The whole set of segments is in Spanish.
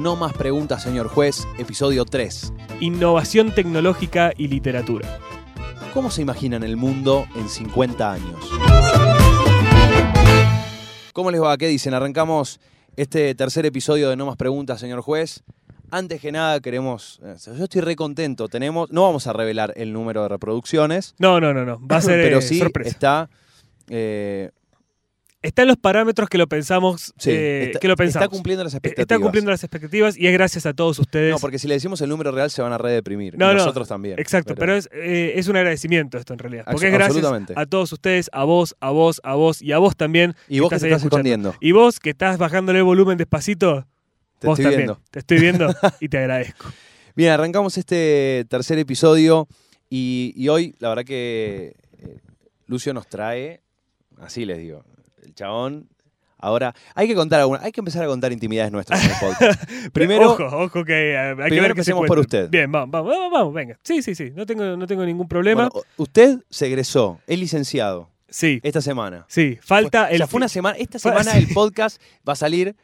No más preguntas, señor juez, episodio 3. Innovación tecnológica y literatura. ¿Cómo se imaginan el mundo en 50 años? ¿Cómo les va? ¿Qué dicen? Arrancamos este tercer episodio de No más preguntas, señor juez. Antes que nada queremos, eh, yo estoy re contento, tenemos, no vamos a revelar el número de reproducciones, No, no, no, no. Va a ser pero eh, sí sorpresa. está, eh, Está en los parámetros que lo pensamos. sí, eh, está, que lo pensamos. está cumpliendo las Eh, expectativas. Está cumpliendo las expectativas y es gracias a todos ustedes. No, porque si le decimos el número real se van a redeprimir. No, y no, nosotros también. Exacto, pero, es, eh, es un agradecimiento esto en realidad. Porque es gracias a todos ustedes, a vos, a vos, a vos y a vos también. Y vos que estás te ahí estás escuchando. escondiendo. Y vos que estás bajándole el volumen despacito, Te vos estoy también. viendo. Te estoy viendo y te agradezco. Bien, arrancamos este tercer episodio y, y hoy la verdad que eh, Lucio nos trae, así les digo, el chabón. Ahora, hay que contar alguna, hay que empezar a contar intimidades nuestras en el podcast. Primero, ojo, ojo que eh, hay primero ver que se empecemos por usted. Bien, vamos, vamos, vamos, venga. Sí, sí, sí, no tengo, no tengo ningún problema. bueno, usted se egresó, es licenciado sí, esta semana. sí, falta Fue- el o sea, fue una semana, esta semana el podcast va a salir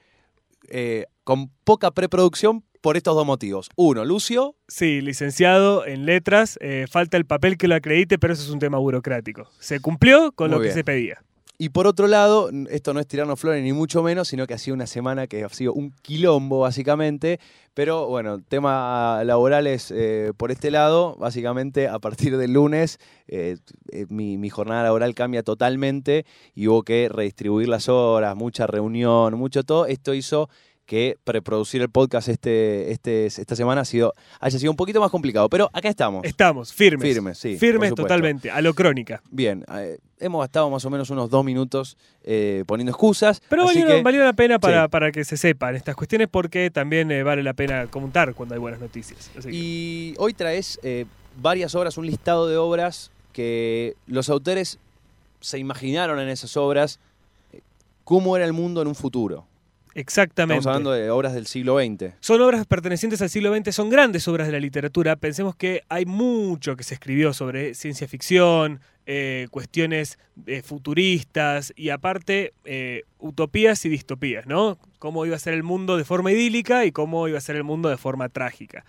eh, con poca preproducción por estos dos motivos. Uno, Lucio, Sí, licenciado en letras, eh, falta el papel que lo acredite, pero eso es un tema burocrático. Se cumplió con Muy lo que se pedía. Y por otro lado, esto no es tirarnos flores ni mucho menos, sino que ha sido una semana que ha sido un quilombo, básicamente. Pero bueno, tema laborales eh, por este lado, básicamente a partir del lunes eh, eh, mi, mi jornada laboral cambia totalmente y hubo que redistribuir las horas, mucha reunión, mucho todo. Esto hizo que preproducir el podcast este, este, esta semana ha sido, haya sido un poquito más complicado. Pero acá estamos. Estamos firmes. Firmes, sí. Firmes totalmente, a lo crónica. Bien, eh, hemos gastado más o menos unos dos minutos eh, poniendo excusas. Pero así valió, que, valió la pena para, Sí. para que se sepan estas cuestiones porque también eh, vale la pena comentar cuando hay buenas noticias. Así que- Y hoy traes varias obras, un listado de obras que los autores se imaginaron en esas obras cómo era el mundo en un futuro. Exactamente. Estamos hablando de obras del siglo XX. Son obras pertenecientes al siglo XX, son grandes obras de la literatura. Pensemos que hay mucho que se escribió sobre ciencia ficción, eh, cuestiones eh, futuristas y aparte eh, utopías y distopías, ¿no? Cómo iba a ser el mundo de forma idílica y cómo iba a ser el mundo de forma trágica.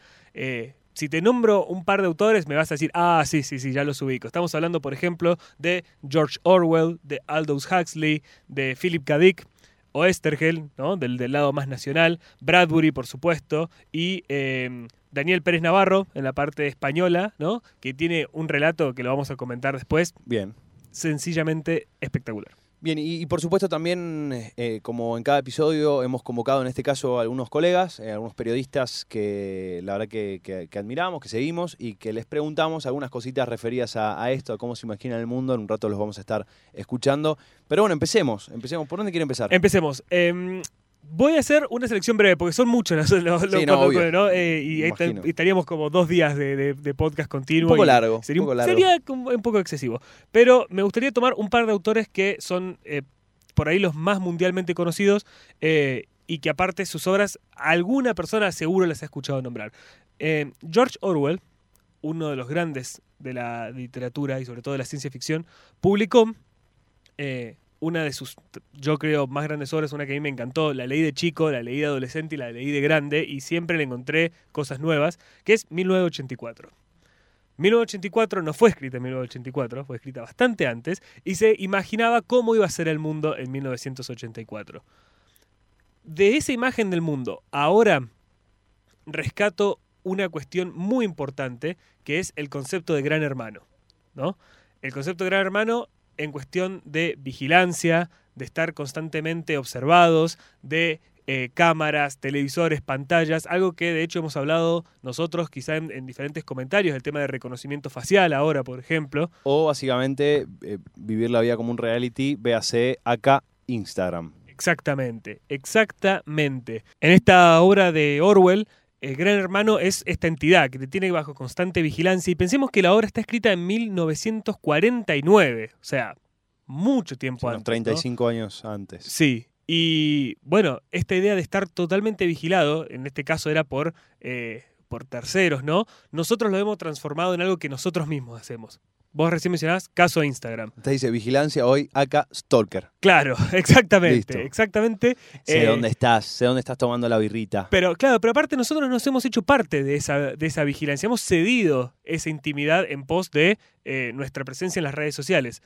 Si te nombro un par de autores, me vas a decir, ah, sí, sí, sí, ya los ubico. Estamos hablando, por ejemplo, de George Orwell, de Aldous Huxley, de Philip K. Dick, Oestergel, ¿no? del, del lado más nacional, Bradbury, por supuesto, y eh, Daniel Pérez Navarro, en la parte española, ¿no? que tiene un relato que lo vamos a comentar después, Bien. sencillamente espectacular. Bien, y, y por supuesto también, eh, como en cada episodio, hemos convocado en este caso a algunos colegas, eh, algunos periodistas que la verdad que, admiramos, que seguimos y que les preguntamos algunas cositas referidas a, a esto, a cómo se imagina el mundo. En un rato los vamos a estar escuchando. Pero bueno, empecemos. Empecemos. ¿Por dónde quiere empezar? Empecemos. Em, voy a hacer una selección breve, porque son muchos los, los- no, cuando- obvio. ¿no? Eh, y estaríamos como dos días de, de- de podcast continuo. Un poco largo, Sería, un poco largo. sería como un poco excesivo. Pero me gustaría tomar un par de autores que son eh, por ahí los más mundialmente conocidos eh, y que aparte sus obras alguna persona seguro las ha escuchado nombrar. George Orwell, uno de los grandes de la literatura y sobre todo de la ciencia ficción, publicó eh, una de sus, yo creo, más grandes obras, una que a mí me encantó, la leí de chico, la leí de adolescente y la leí de grande, y siempre le encontré cosas nuevas, que es 1984. 1984 no fue escrita en 1984, fue escrita bastante antes, y se imaginaba cómo iba a ser el mundo en 1984. De esa imagen del mundo, ahora rescato una cuestión muy importante, que es el concepto de gran hermano. ¿no? El concepto de gran hermano en cuestión de vigilancia, de estar constantemente observados, de eh, cámaras, televisores, pantallas, algo que de hecho hemos hablado nosotros quizá en, en diferentes comentarios, el tema de reconocimiento facial ahora, por ejemplo. O básicamente eh, vivir la vida como un reality, véase acá Instagram. Exactamente, exactamente. En esta obra de Orwell, el Gran Hermano es esta entidad que te tiene bajo constante vigilancia y pensemos que la obra está escrita en 1949, o sea, mucho tiempo antes. ¿no? 35 años antes. Sí. Y bueno, esta idea de estar totalmente vigilado, en este caso era por, eh, por terceros, ¿no? Nosotros lo hemos transformado en algo que nosotros mismos hacemos. Vos recién mencionabas caso Instagram. Te dice vigilancia hoy, acá stalker. Claro, exactamente, Listo. exactamente. Sé Eh, dónde estás, sé dónde estás tomando la birrita. Pero claro, pero aparte nosotros nos hemos hecho parte de esa, de esa vigilancia, hemos cedido esa intimidad en pos de eh, nuestra presencia en las redes sociales.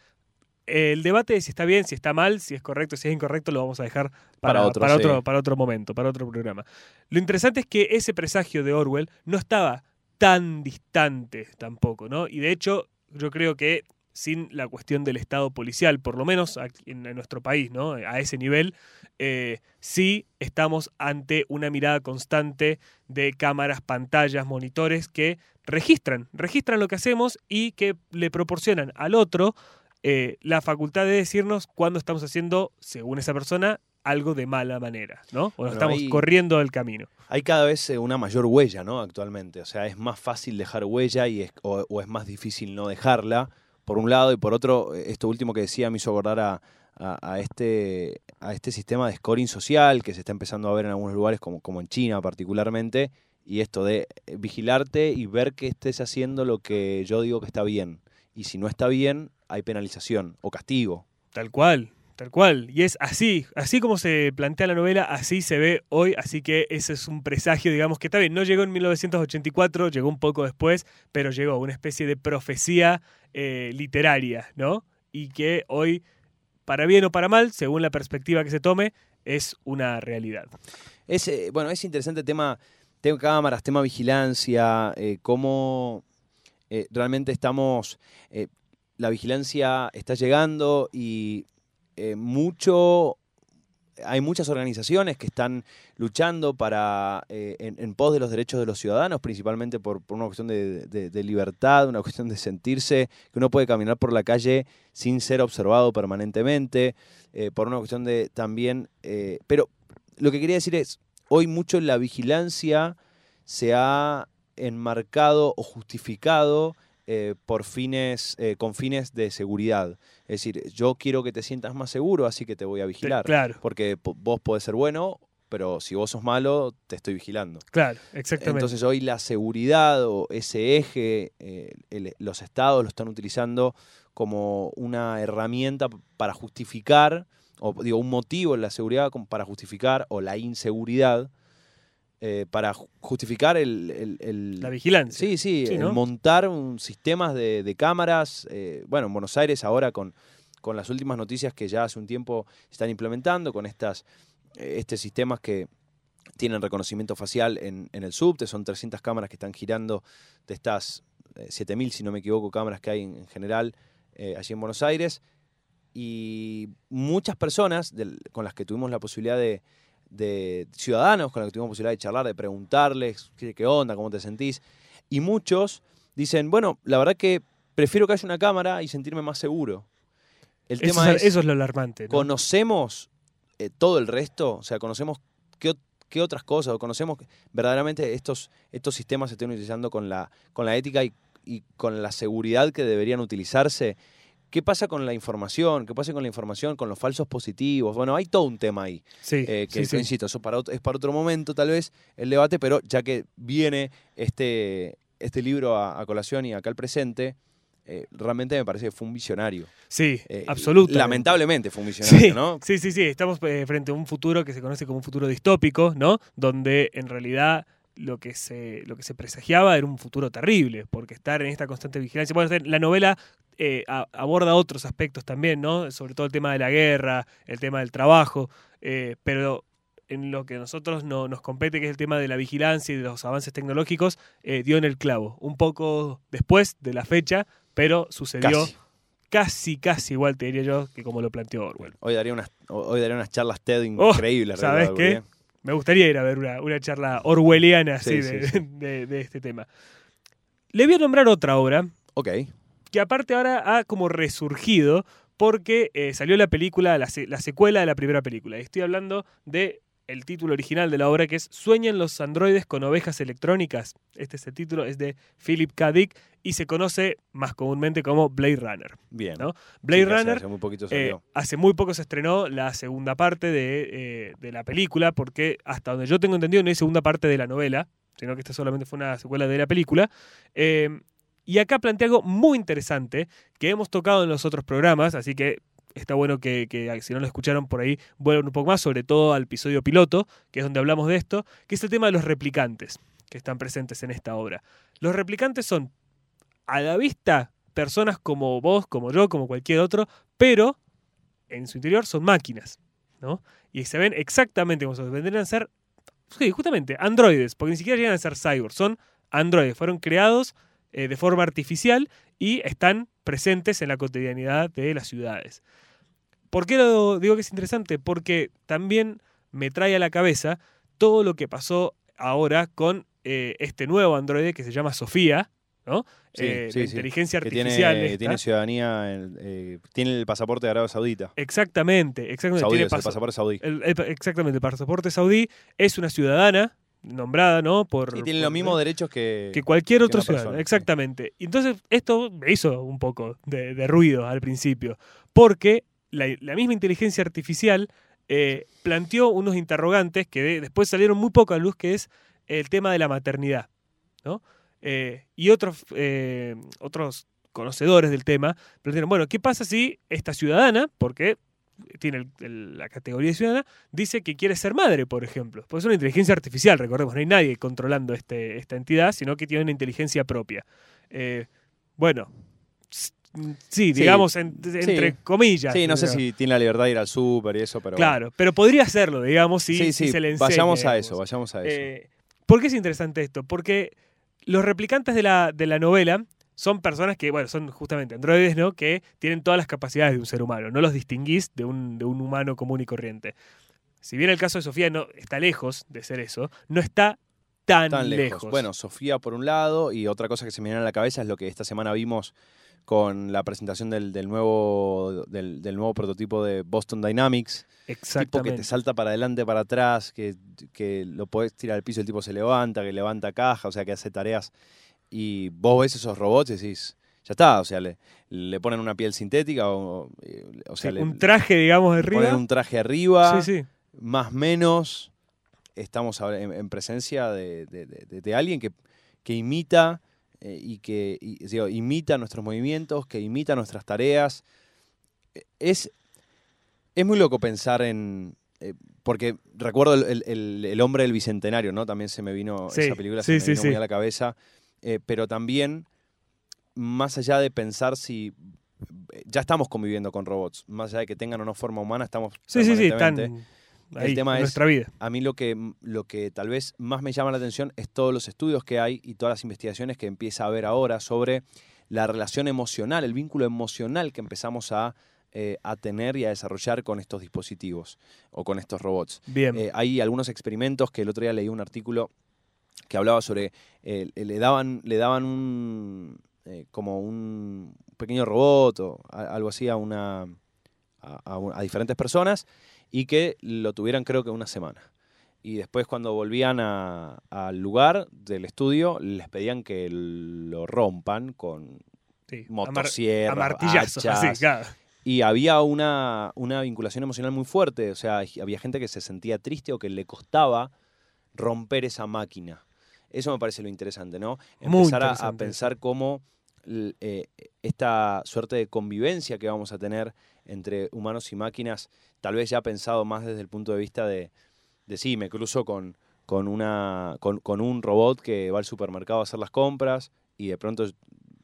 El debate de si está bien, si está mal, si es correcto, si es incorrecto, lo vamos a dejar para, Para otro, para sí. otro, para otro momento, para otro programa. Lo interesante es que ese presagio de Orwell no estaba tan distante tampoco, ¿no? Y de hecho, yo creo que sin la cuestión del Estado policial, por lo menos aquí en, en nuestro país, ¿no? A ese nivel, eh, sí estamos ante una mirada constante de cámaras, pantallas, monitores que registran, registran lo que hacemos y que le proporcionan al otro eh, la facultad de decirnos cuando estamos haciendo, según esa persona, algo de mala manera, ¿no? O Bueno, estamos corriendo del camino. Hay cada vez eh, una mayor huella, ¿no? Actualmente. O sea, es más fácil dejar huella y es, o, o es más difícil no dejarla, por un lado, y por otro, esto último que decía me hizo acordar a, a- a este, a este sistema de scoring social que se está empezando a ver en algunos lugares, como, como en China particularmente, y esto de eh, vigilarte y ver que estés haciendo lo que yo digo que está bien. Y si no está bien, hay penalización o castigo. Tal cual, tal cual. Y es así, así como se plantea la novela, así se ve hoy. Así que ese es un presagio, digamos, que está bien. No llegó en 1984, llegó un poco después, pero llegó una especie de profecía eh, literaria, ¿no? Y que hoy, para bien o para mal, según la perspectiva que se tome, es una realidad. Es, eh, bueno, es interesante el tema, tema cámaras, tema vigilancia, eh, cómo eh, realmente estamos, eh, la vigilancia está llegando y eh, mucho, hay muchas organizaciones que están luchando para, en, pos de los derechos de los ciudadanos, principalmente por, una cuestión de, libertad, una cuestión de sentirse que uno puede caminar por la calle sin ser observado permanentemente, por una cuestión de también, pero lo que quería decir es, hoy mucho la vigilancia se ha enmarcado o justificado eh, por fines, eh, con fines de seguridad. Es decir, yo quiero que te sientas más seguro, así que te voy a vigilar. Claro, Porque po- vos podés ser bueno, pero si vos sos malo, te estoy vigilando. claro, exactamente. Entonces hoy la seguridad o ese eje, eh, el- los estados lo están utilizando como una herramienta para justificar, o digo, un motivo en la seguridad para justificar, o la inseguridad, eh, para ju- justificar el... el- el- la vigilancia. Sí, sí, Sí, el ¿no? montar un sistemas de, de cámaras. eh, bueno, en Buenos Aires ahora con, con las últimas noticias que ya hace un tiempo están implementando, con estas eh, este sistemas que tienen reconocimiento facial en, en el subte, son 300 cámaras que están girando de estas eh, 7.000, si no me equivoco, cámaras que hay en, en general allí en Buenos Aires. Y muchas personas del- con las que tuvimos la posibilidad de, de ciudadanos con los que tuvimos posibilidad de charlar, de preguntarles qué, qué onda, cómo te sentís. Y muchos dicen, bueno, la verdad que prefiero que haya una cámara y sentirme más seguro. El Eso, tema es, es, eso es lo alarmante. ¿no? ¿conocemos eh, todo el resto? O sea, ¿conocemos qué, qué otras cosas? ¿O conocemos que verdaderamente estos, estos sistemas se estén utilizando con la, con la ética y, y con la seguridad que deberían utilizarse? ¿Qué pasa con la información? ¿Qué pasa con la información, con los falsos positivos? Bueno, hay todo un tema ahí. Sí, Eh, que sí, sí. insisto, eso para es para otro momento tal vez el debate, pero ya que viene este, este libro a, a colación y acá al presente, eh, realmente me parece que fue un visionario. Sí, Eh, absolutamente. Lamentablemente fue un visionario, Sí, ¿no? sí, sí, sí. Estamos eh, frente a un futuro que se conoce como un futuro distópico, ¿no? Donde en realidad lo que se, lo que se presagiaba era un futuro terrible, porque estar en esta constante vigilancia. Bueno, la novela eh, a- aborda otros aspectos también, ¿no? Sobre todo el tema de la guerra, el tema del trabajo, eh, pero en lo que a nosotros no, nos compete, que es el tema de la vigilancia y de los avances tecnológicos, eh, dio en el clavo. Un poco después de la fecha, pero sucedió Casi. casi, casi igual, te diría yo, que como lo planteó Orwell. Hoy daría unas, hoy daría unas charlas TED Oh, increíbles. ¿sabes Ricardo, qué? Me gustaría ir a ver una, una charla orwelliana así Sí, de, sí, sí. de- de este tema. Le voy a nombrar otra obra Ok, que aparte ahora ha como resurgido porque eh, salió la película, la, se- la secuela de la primera película. Estoy hablando de el título original de la obra que es Sueñan los androides con ovejas electrónicas. Este es el título, es de Philip K. Dick y se conoce más comúnmente como Blade Runner. bien. ¿no? Blade Sí, Runner hace muy poquito eh, salió. hace muy poco se estrenó la segunda parte de, eh, de la película, porque hasta donde yo tengo entendido no hay segunda parte de la novela, sino que esta solamente fue una secuela de la película. Eh, y acá plantea algo muy interesante que hemos tocado en los otros programas, así que está bueno que, que, si no lo escucharon por ahí vuelvan un poco más, sobre todo al episodio piloto, que es donde hablamos de esto, que es el tema de los replicantes que están presentes en esta obra. Los replicantes son, a la vista, personas como vos, como yo, como cualquier otro, pero en su interior son máquinas, ¿no? Y se ven exactamente como son. Vendrían a ser, sí, justamente, androides, porque ni siquiera llegan a ser cyborgs, son androides, fueron creados eh, de forma artificial y están presentes en la cotidianidad de las ciudades. ¿Por qué lo digo que es interesante? Porque también me trae a la cabeza todo lo que pasó ahora con eh, este nuevo androide que se llama Sofía, ¿no? Sí, Eh, sí, la sí. inteligencia Que artificial. tiene, esta. tiene ciudadanía, eh, tiene el pasaporte de Arabia Saudita. Exactamente, exactamente. Saudí, tiene es el pasaporte saudí. el- el- exactamente, el pasaporte saudí es una ciudadana nombrada, ¿no? Por, Y tiene por- los mismos derechos que, que cualquier otro ciudadano. Exactamente. Entonces, esto me hizo un poco de, de ruido al principio, porque la, la misma inteligencia artificial eh, planteó unos interrogantes que de- después salieron muy poco a luz, que es el tema de la maternidad. ¿no? Eh, y otros, eh, otros conocedores del tema plantearon, bueno, ¿qué pasa si esta ciudadana, porque tiene el- el- la categoría de ciudadana, dice que quiere ser madre, por ejemplo? Porque es una inteligencia artificial, recordemos, no hay nadie controlando este, esta entidad, sino que tiene una inteligencia propia. Eh, bueno, sí, digamos, en- entre comillas. Sí, no sé digamos. si tiene la libertad de ir al súper y eso, pero Claro, pero podría hacerlo, digamos, si, sí, si se le enseña. vayamos a digamos. eso, vayamos a eso. Eh, ¿Por qué es interesante esto? Porque los replicantes de la, de la novela son personas que, bueno, son justamente androides, ¿no? Que tienen todas las capacidades de un ser humano. No los distinguís de un, de un humano común y corriente. Si bien el caso de Sofía no está lejos de ser eso, no está tan, Tan lejos. lejos. Bueno, Sofía por un lado, y otra cosa que se me viene a la cabeza es lo que esta semana vimos con la presentación del, del nuevo, del, del nuevo prototipo de Boston Dynamics. Tipo que Exactamente. te salta para adelante, para atrás, que, que lo podés tirar al piso y el tipo se levanta, que levanta caja, o sea, que hace tareas. Y vos ves esos robots y decís, ya está, o sea, le, le ponen una piel sintética, o, o sea, Sí, le, un traje, digamos, le ponen arriba. un traje arriba, Sí, sí. más menos, estamos en, en presencia de, de- de- de alguien que, que imita eh, y que y, digo, imita nuestros movimientos, que imita nuestras tareas. Eh, Es, es muy loco pensar en... eh, porque recuerdo el, el- el- hombre del bicentenario, ¿no? También se me vino esa película, se me vino muy a la cabeza. Eh, pero también, más allá de pensar si... Ya estamos conviviendo con robots, más allá de que tengan o no forma humana, estamos Sí, sí, sí, están ahí, tema es- nuestra vida. a mí lo que, lo que tal vez más me llama la atención es todos los estudios que hay y todas las investigaciones que empieza a haber ahora sobre la relación emocional, el vínculo emocional que empezamos a, eh, a tener y a desarrollar con estos dispositivos o con estos robots. Bien. Eh, hay algunos experimentos que el otro día leí un artículo que hablaba sobre, eh, le daban, le daban un, eh, como un pequeño robot o algo así a, una, a, a un- a diferentes personas y que lo tuvieran creo que una semana. Y después cuando volvían a- al lugar del estudio les pedían que lo rompan con sí. Motosierras, hachas, claro. y había una, una vinculación emocional muy fuerte. O sea, había gente que se sentía triste o que le costaba romper esa máquina. Eso me parece lo interesante, ¿no? Empezar a- pensar cómo eh, esta suerte de convivencia que vamos a tener entre humanos y máquinas, tal vez ya pensado más desde el punto de vista de, de sí, me cruzo con, con, una, con, con un robot que va al supermercado a hacer las compras y de pronto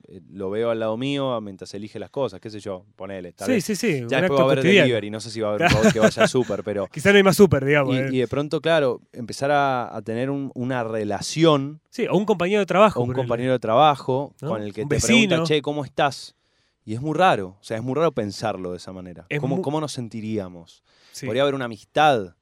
eh, lo veo al lado mío mientras elige las cosas, qué sé yo, ponele. Tal Sí, vez sí, sí. ya después va a haber delivery, no sé si va a haber un que vaya súper, pero... Quizá no hay más súper, digamos. Y, eh. y de pronto, claro, empezar a, a tener un- una relación Sí, o un compañero de trabajo. o un compañero de trabajo ¿No? con el que Un te vecino. pregunta, che, ¿cómo estás? Y es muy raro, o sea, es muy raro pensarlo de esa manera. Es ¿Cómo, cómo nos sentiríamos? Sí. Podría haber una amistad.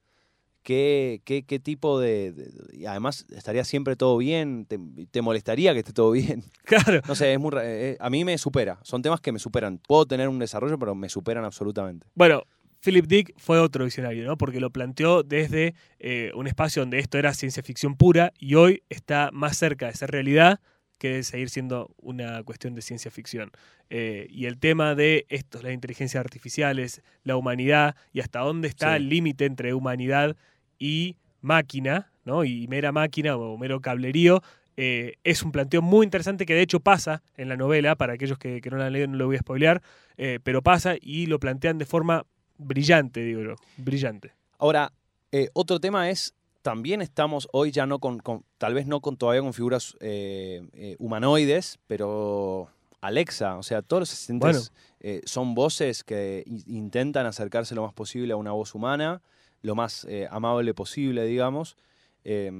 ¿Qué, qué, qué tipo de, de- Y además, ¿estaría siempre todo bien? ¿Te, te molestaría que esté todo bien? Claro. No sé, es muy, ra- eh, a mí me supera. Son temas que me superan. Puedo tener un desarrollo, pero me superan absolutamente. Bueno, Philip Dick fue otro visionario, ¿no? Porque lo planteó desde eh, un espacio donde esto era ciencia ficción pura y hoy está más cerca de ser realidad que de seguir siendo una cuestión de ciencia ficción. Eh, y el tema de esto, las inteligencias artificiales, la humanidad y hasta dónde está Sí. el límite entre humanidad y máquina, ¿no? y mera máquina o mero cablerío, eh, es un planteo muy interesante que de hecho pasa en la novela, para aquellos que, que no la han leído no lo voy a spoilear, eh, pero pasa y lo plantean de forma brillante, digo yo, brillante. Ahora, eh, otro tema es, también estamos hoy ya no con, con- tal vez no con todavía con figuras humanoides, pero Alexa, o sea, todos los asistentes son voces que in- intentan acercarse lo más posible a una voz humana, lo más eh, amable posible, digamos. eh,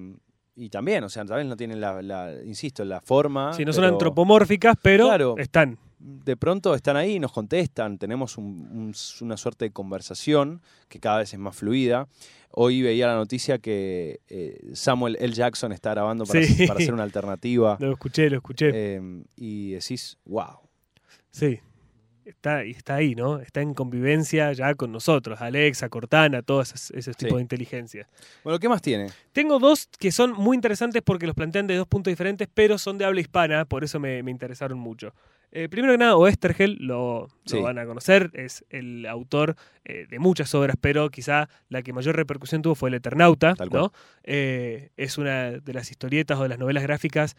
y también, o sea, tal vez no tienen la, la- insisto, la forma. Sí, no son pero antropomórficas, pero Claro. están. De pronto están ahí nos contestan, tenemos un- un- una suerte de conversación que cada vez es más fluida. Hoy veía la noticia que eh, Samuel L. Jackson está grabando para, Sí. para hacer una alternativa. Lo escuché, lo escuché. eh, y decís, wow. Sí. Está, está ahí, ¿no? Está en convivencia ya con nosotros, Alexa, Cortana, todo ese, ese tipo Sí. de inteligencia. Bueno, ¿qué más tiene? Tengo dos que son muy interesantes porque los plantean de dos puntos diferentes, pero son de habla hispana, por eso me, me interesaron mucho. Eh, primero que nada, Oestergel, lo, van a conocer, es el autor eh, de muchas obras, pero quizá la que mayor repercusión tuvo fue El Eternauta, ¿no? Eh, es una de las historietas o de las novelas gráficas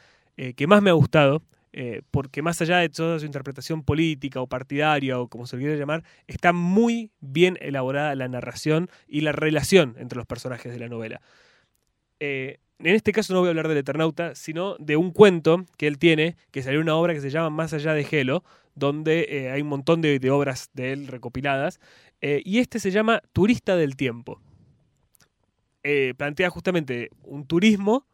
que más me ha gustado, eh, porque más allá de toda su interpretación política o partidaria o como se le quiera llamar, está muy bien elaborada la narración y la relación entre los personajes de la novela. Eh, en este caso no voy a hablar del Eternauta, sino de un cuento que él tiene, que salió una obra que se llama Más allá de Gelo, donde eh, hay un montón de, obras de él recopiladas, y este se llama Turista del Tiempo. Plantea justamente un turismo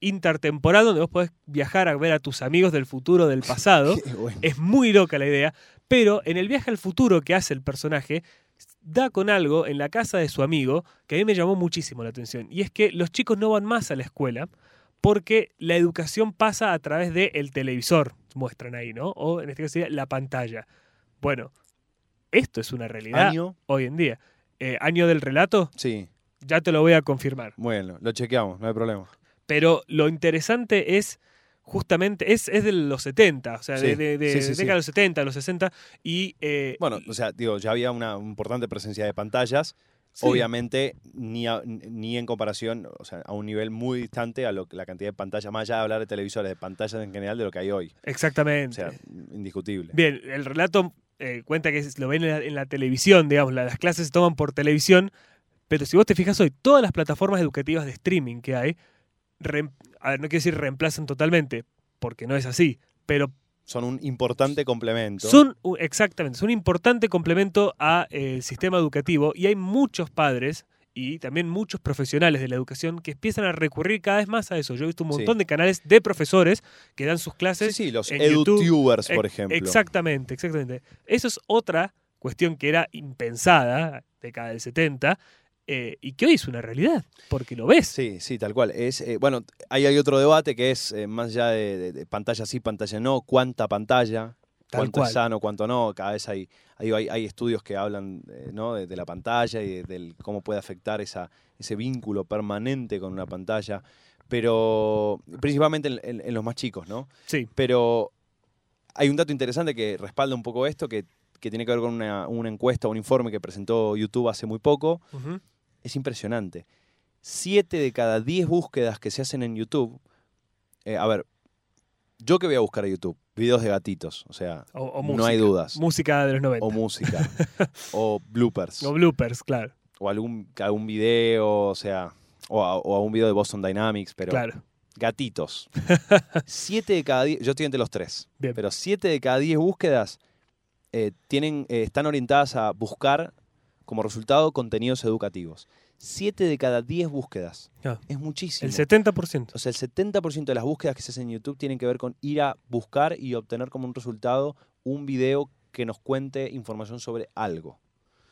intertemporal donde vos podés viajar a ver a tus amigos del futuro, del pasado. Bueno. Es muy loca la idea, pero en el viaje al futuro que hace el personaje, da con algo en la casa de su amigo que a mí me llamó muchísimo la atención. Y es que los chicos no van más a la escuela porque la educación pasa a través del televisor, muestran ahí, ¿no? O en este caso sería la pantalla. Bueno, esto es una realidad ¿Año? hoy en día. Eh, año del relato, Sí, ya te lo voy a confirmar. bueno, lo chequeamos, no hay problema. Pero lo interesante es justamente, es, es de los 70, o sea, Sí, de, de, de sí, sí, de los 70, los 60, y... eh, Bueno, o sea, digo, ya había una importante presencia de pantallas, obviamente ni, a- ni en comparación, o sea, a un nivel muy distante a lo, que- la cantidad de pantallas, más allá de hablar de televisores, de pantallas en general, de lo que hay hoy. O Exactamente. sea, indiscutible. Bien, el relato eh, cuenta que lo ven en la, en la televisión, digamos, la- las clases se toman por televisión, pero si vos te fijas hoy, todas las plataformas educativas de streaming que hay, a ver, no quiero decir reemplazan totalmente, porque no es así, pero Son un importante complemento. son, exactamente, son un importante complemento al sistema educativo y hay muchos padres y también muchos profesionales de la educación que empiezan a recurrir cada vez más a eso. Yo he visto un Sí. montón de canales de profesores que dan sus Sí, clases sí, los en YouTube, edutubers, por ejemplo. Exactamente, exactamente. Eso es otra cuestión que era impensada, década del 70, eh, y que hoy es una realidad, porque lo ves. Sí, sí, tal cual. Es, eh, bueno, ahí hay otro debate que es eh, más allá de, de- de pantalla sí, pantalla no, cuánta pantalla, Tal cuánto cual. es sano, cuánto no. Cada vez hay, hay, hay- hay estudios que hablan ¿no? de, de la pantalla y de, cómo puede afectar esa, ese vínculo permanente con una pantalla, pero principalmente en, en- en los más chicos, ¿no? Sí, Pero hay un dato interesante que respalda un poco esto, que, que tiene que ver con una, una encuesta, un informe que presentó YouTube hace muy poco, ujú, es impresionante. Siete de cada diez búsquedas que se hacen en YouTube. eh, a ver, yo que voy a buscar a YouTube, videos de gatitos, o sea, o, o no hay dudas. Música de los 90. O música, o bloopers, O bloopers, claro. o algún, algún video, o sea, o a, o a un video de Boston Dynamics, pero claro. gatitos. siete de cada diez, yo estoy entre los tres, Bien. pero siete de cada diez búsquedas eh, tienen, eh, están orientadas a buscar como resultado contenidos educativos. Siete de cada diez búsquedas. Ah. Es muchísimo. El 70%. O sea, el 70% de las búsquedas que se hacen en YouTube tienen que ver con ir a buscar y obtener como un resultado un video que nos cuente información sobre algo.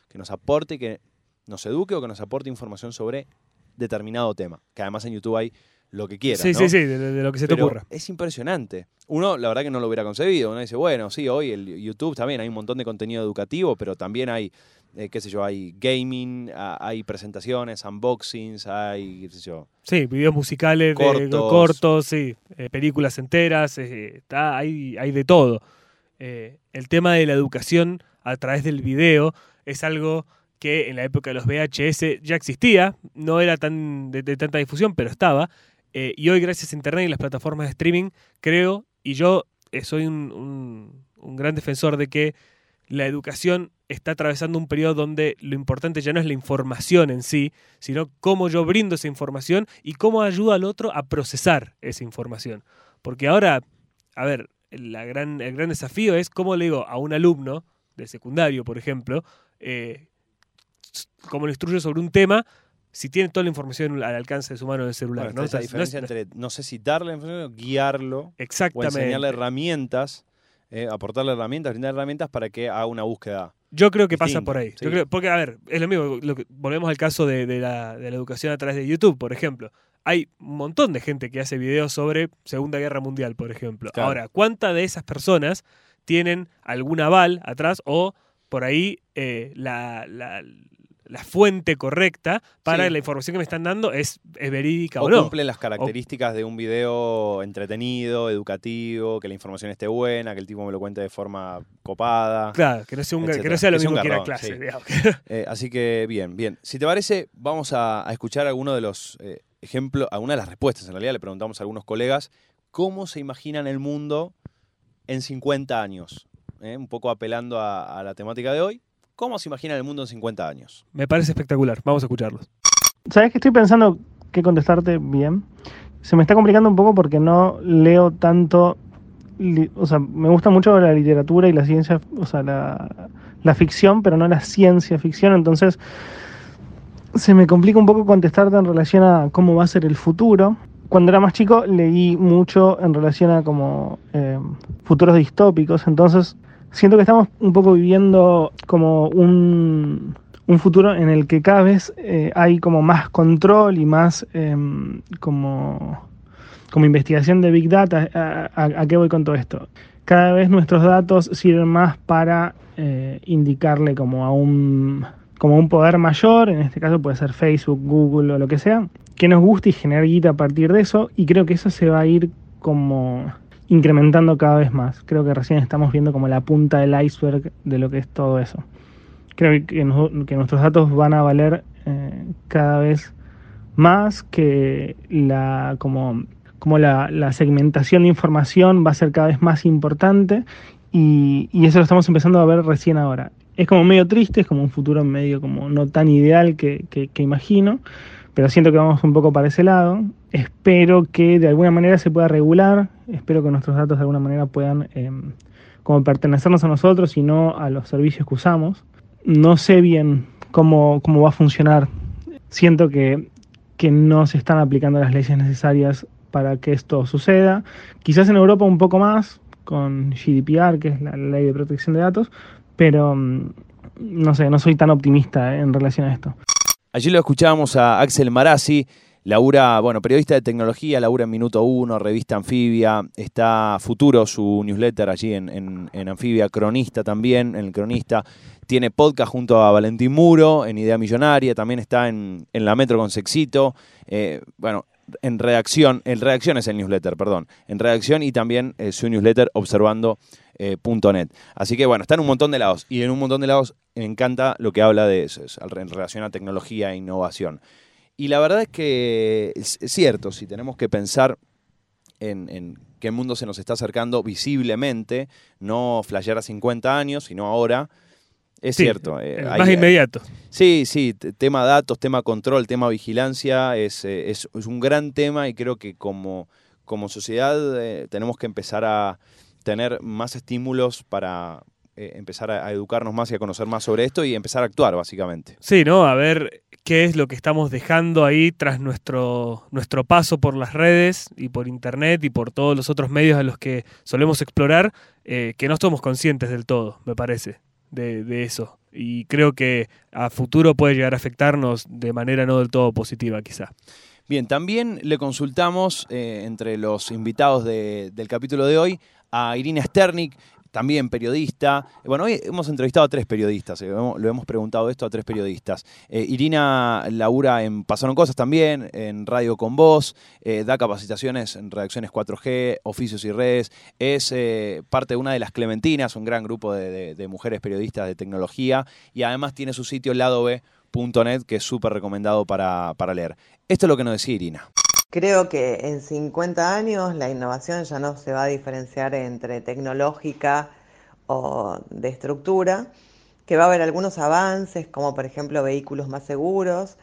Que nos aporte, que nos eduque o que nos aporte información sobre determinado tema. Que además en YouTube hay lo que quieras. sí, ¿no? sí, sí, de, de lo que se te ocurra. Es impresionante. Uno, la verdad que no lo hubiera concebido. Uno dice, bueno, sí, hoy el YouTube también hay un montón de contenido educativo, pero también hay, eh, qué sé yo, hay gaming, hay presentaciones, unboxings, hay, qué sé yo. Sí, videos musicales, de- Cortos. cortos, sí, eh, películas enteras, eh, está, hay, hay de todo. El tema de la educación a través del video es algo que en la época de los VHS ya existía, no era tan de, de tanta difusión, pero estaba. Y hoy, gracias a Internet y las plataformas de streaming, creo, y yo soy un, un- un gran defensor de que la educación está atravesando un periodo donde lo importante ya no es la información en sí, sino cómo yo brindo esa información y cómo ayudo al otro a procesar esa información. Porque ahora, a ver, la gran, el gran desafío es cómo le digo a un alumno de secundario, por ejemplo, eh, cómo le instruyo sobre un tema si tiene toda la información al alcance de su mano en el celular. Bueno, esa diferencia no es- entre, no sé si darle información o guiarlo, o Exactamente. enseñarle herramientas, eh, aportarle herramientas, brindar herramientas para que haga una búsqueda. Yo creo que pasa por ahí. sí. Yo creo- porque, a ver, es lo mismo. lo que- volvemos al caso de, de la, de la educación a través de YouTube, por ejemplo. Hay un montón de gente que hace videos sobre Segunda Guerra Mundial, por ejemplo. Claro. Ahora, ¿cuántas de esas personas tienen algún aval atrás o por ahí eh, la, la- la fuente correcta para Sí. la información que me están dando es, es verídica O, o, no? cumplen las características de un video entretenido, educativo, que la información esté buena, que el tipo me lo cuente de forma copada. Claro, que no sea, un- que no sea lo Que sea mismo un que ir a garrón, clase. sí. Eh, así que bien, bien. Si te parece, vamos a, a escuchar algunos de los eh, ejemplos, algunas de las respuestas. En realidad le preguntamos a algunos colegas cómo se imaginan el mundo en 50 años. Eh, Un poco apelando a, a la temática de hoy. ¿Cómo se imaginan el mundo en 50 años? Me parece espectacular. Vamos a escucharlos. ¿Sabes que estoy pensando qué contestarte bien? Se me está complicando un poco porque no leo tanto. O sea, me gusta mucho la literatura y la ciencia, o sea, la, la ficción, pero no la ciencia ficción. Entonces, se me complica un poco contestarte en relación a cómo va a ser el futuro. Cuando era más chico leí mucho en relación a como eh, futuros distópicos. Entonces, siento que estamos un poco viviendo como un, un futuro en el que cada vez eh, hay como más control y más em, como, como investigación de Big Data. ¿A, qué voy con todo esto? Cada vez nuestros datos sirven más para eh, indicarle como a un como un poder mayor, en este caso puede ser Facebook, Google o lo que sea, que nos guste y generar guita a partir de eso, y creo que eso se va a ir como incrementando cada vez más. Creo que recién estamos viendo como la punta del iceberg de lo que es todo eso. Creo que, que nuestros datos van a valer eh, cada vez más, que la como, como la segmentación de información va a ser cada vez más importante y, y eso lo estamos empezando a ver recién ahora. Es como medio triste, es como un futuro medio como no tan ideal que, que- que imagino, pero siento que vamos un poco para ese lado. Espero que de alguna manera se pueda regular, espero que nuestros datos de alguna manera puedan em, como pertenecernos a nosotros y no a los servicios que usamos. No sé bien cómo, cómo va a funcionar. Siento que, que no se están aplicando las leyes necesarias para que esto suceda. Quizás en Europa un poco más, con GDPR, que es la ley de protección de datos, pero mm, no sé, no soy tan optimista eh, en relación a esto. Allí lo escuchábamos a Axel Marazzi, labura, bueno, periodista de tecnología, labura en Minuto 1, revista Anfibia, está Futuro, su newsletter allí en, en- en Anfibia, cronista también, en el cronista, tiene podcast junto a Valentín Muro, en Idea Millonaria, también está en, en La Metro con Sexito, eh, bueno, en redacción, en redacción es el newsletter, perdón, en redacción y también eh, su newsletter observando eh. Así que bueno, está en un montón de lados y en un montón de lados me encanta lo que habla de eso, es en relación a tecnología e innovación. Y la verdad es que es, cierto, si tenemos que pensar en, el mundo se nos está acercando visiblemente, no flashear a 50 años, sino ahora, es Sí, cierto. eh, hay- más inmediato. Sí, sí, tema datos, tema control, tema vigilancia es, eh, es- es un gran tema y creo que como, como sociedad eh, tenemos que empezar a tener más estímulos para eh, empezar a, a educarnos más y a conocer más sobre esto y empezar a actuar, básicamente. Sí, ¿no? A ver qué es lo que estamos dejando ahí tras nuestro, nuestro paso por las redes y por internet y por todos los otros medios a los que solemos explorar, eh, que no somos conscientes del todo, me parece, de, eso. Y creo que a futuro puede llegar a afectarnos de manera no del todo positiva, quizá. Bien, también le consultamos eh, entre los invitados de- del capítulo de hoy a Irina Sternik, también periodista. Bueno, hoy hemos entrevistado a tres periodistas, eh, lo hemos preguntado esto a tres periodistas. Eh, Irina labura en Pasaron Cosas también, en Radio con Voz, eh, da capacitaciones en redacciones 4G, oficios y redes, es parte de una de las Clementinas, un gran grupo de, mujeres periodistas de tecnología, y además tiene su sitio lado B.net, que es súper recomendado para, para leer. Esto es lo que nos decía Irina. Creo que en 50 años la innovación ya no se va a diferenciar entre tecnológica o de estructura, que va a haber algunos avances, como por ejemplo vehículos más seguros,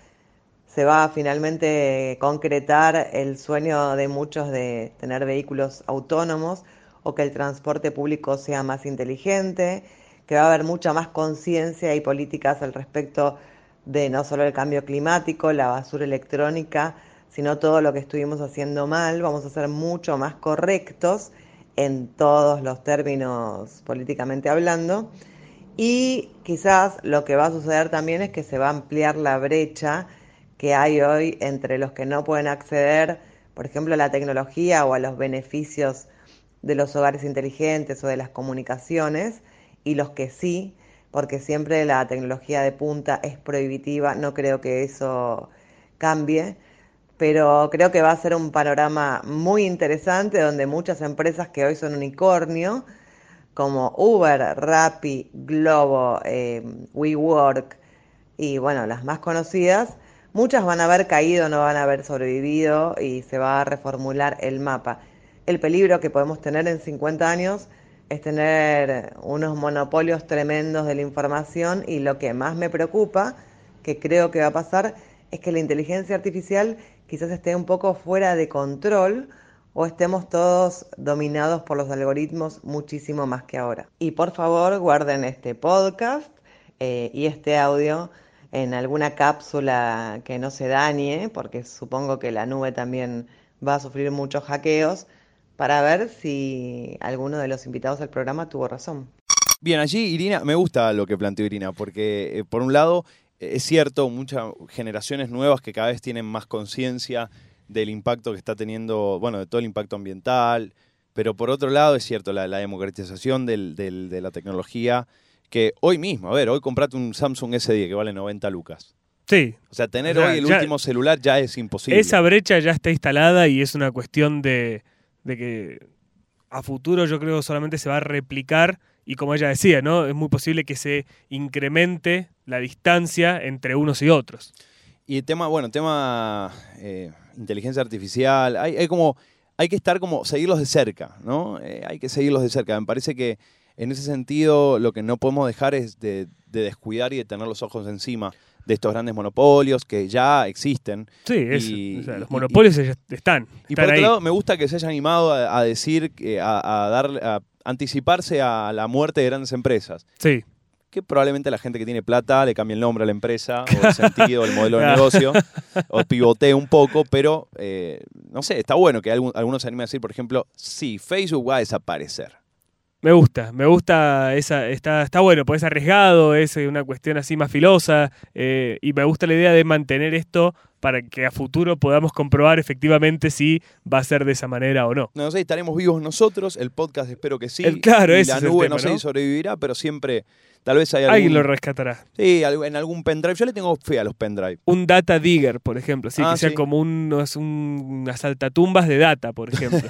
se va a finalmente concretar el sueño de muchos de tener vehículos autónomos o que el transporte público sea más inteligente, que va a haber mucha más conciencia y políticas al respecto de no solo el cambio climático, la basura electrónica, sino todo lo que estuvimos haciendo mal, vamos a ser mucho más correctos en todos los términos políticamente hablando. Y quizás lo que va a suceder también es que se va a ampliar la brecha que hay hoy entre los que no pueden acceder, por ejemplo, a la tecnología o a los beneficios de los hogares inteligentes o de las comunicaciones, y los que sí, porque siempre la tecnología de punta es prohibitiva, no creo que eso cambie pero creo que va a ser un panorama muy interesante donde muchas empresas que hoy son unicornio, como Uber, Rappi, Globo, eh, WeWork y bueno, las más conocidas, muchas van a haber caído, no van a haber sobrevivido y se va a reformular el mapa. El peligro que podemos tener en 50 años es tener unos monopolios tremendos de la información y lo que más me preocupa, que creo que va a pasar, es que la inteligencia artificial quizás esté un poco fuera de control o estemos todos dominados por los algoritmos muchísimo más que ahora. Y por favor guarden este podcast eh, y este audio en alguna cápsula que no se dañe, porque supongo que la nube también va a sufrir muchos hackeos, para ver si alguno de los invitados al programa tuvo razón. Bien, allí Irina, me gusta lo que planteó Irina, porque eh, por un lado es cierto, muchas generaciones nuevas que cada vez tienen más conciencia del impacto que está teniendo, bueno, de todo el impacto ambiental, pero por otro lado es cierto, la, democratización de la tecnología, que hoy mismo, a ver, hoy comprate un Samsung S10 que vale 90 lucas. Sí. O sea, tener hoy el último celular ya es imposible. Esa brecha ya está instalada y es una cuestión de, de que a futuro yo creo solamente se va a replicar y como ella decía, ¿no? Es muy posible que se incremente la distancia entre unos y otros. Y el tema, bueno, tema eh, inteligencia artificial, hay, como, hay que estar como, seguirlos de cerca, ¿no? Eh, hay que seguirlos de cerca. Me parece que en ese sentido lo que no podemos dejar es de, descuidar y de tener los ojos encima de estos grandes monopolios que ya existen. Sí, los monopolios están. Y por otro lado, me gusta que se haya animado a, decir, a, a dar, anticiparse a la muerte de grandes empresas. Sí. Que probablemente la gente que tiene plata le cambie el nombre a la empresa, o el sentido, el modelo de negocio, o pivotee un poco, pero eh, no sé, está bueno que algunos se animen a decir, por ejemplo, sí, Facebook va a desaparecer. Me gusta, me gusta esa, está, está bueno, pues es arriesgado, es una cuestión así más filosa, eh, y me gusta la idea de mantener esto para que a futuro podamos comprobar efectivamente si va a ser de esa manera o no. No sé, estaremos vivos nosotros, el podcast espero que sí. claro, y la nube no sé si sobrevivirá, pero siempre Tal vez hay algún... Alguien lo rescatará. Sí, en algún pendrive. Yo le tengo fe a los pendrive. Un data digger, por ejemplo. Sí, ah, que sea como un, unas saltatumbas de data, por ejemplo.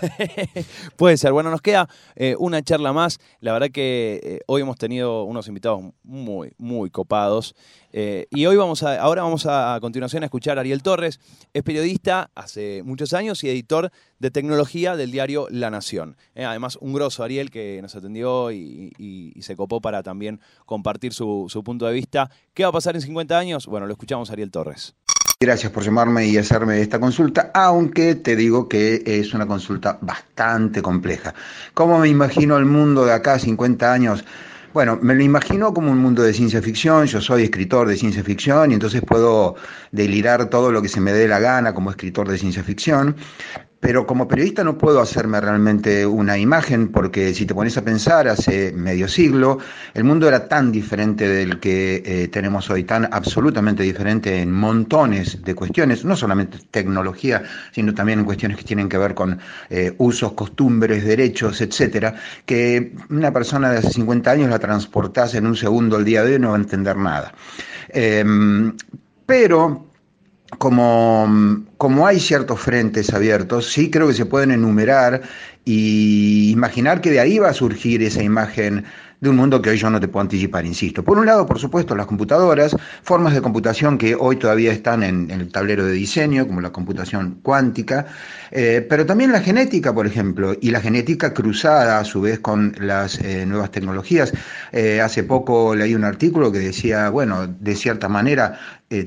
Puede ser. Bueno, nos queda eh, una charla más. La verdad que eh, hoy hemos tenido unos invitados muy, muy copados. Eh, y hoy vamos a, ahora vamos a, a, continuación a escuchar a Ariel Torres. Es periodista hace muchos años y editor de tecnología del diario La Nación. Eh, además, un grosso Ariel que nos atendió y, se copó para también compartir su, punto de vista. ¿Qué va a pasar en 50 años? Bueno, lo escuchamos Ariel Torres. Gracias por llamarme y hacerme esta consulta, aunque te digo que es una consulta bastante compleja. ¿Cómo me imagino el mundo de acá 50 años? Bueno, me lo imagino como un mundo de ciencia ficción, yo soy escritor de ciencia ficción y entonces puedo delirar todo lo que se me dé la gana como escritor de ciencia ficción, pero como periodista no puedo hacerme realmente una imagen porque si te pones a pensar, hace medio siglo el mundo era tan diferente del que eh, tenemos hoy, tan absolutamente diferente en montones de cuestiones, no solamente tecnología, sino también en cuestiones que tienen que ver con eh, usos, costumbres, derechos, etcétera, que una persona de hace 50 años la transportase en un segundo el día de hoy no va a entender nada. Em, pero como, como hay ciertos frentes abiertos, sí creo que se pueden enumerar y imaginar que de ahí va a surgir esa imagen un mundo que hoy yo no te puedo anticipar, insisto. Por un lado, por supuesto, las computadoras, formas de computación que hoy todavía están en, el tablero de diseño, como la computación cuántica, eh, pero también la genética, por ejemplo, y la genética cruzada a su vez con las eh, nuevas tecnologías. Eh, hace poco leí un artículo que decía, bueno, de cierta manera,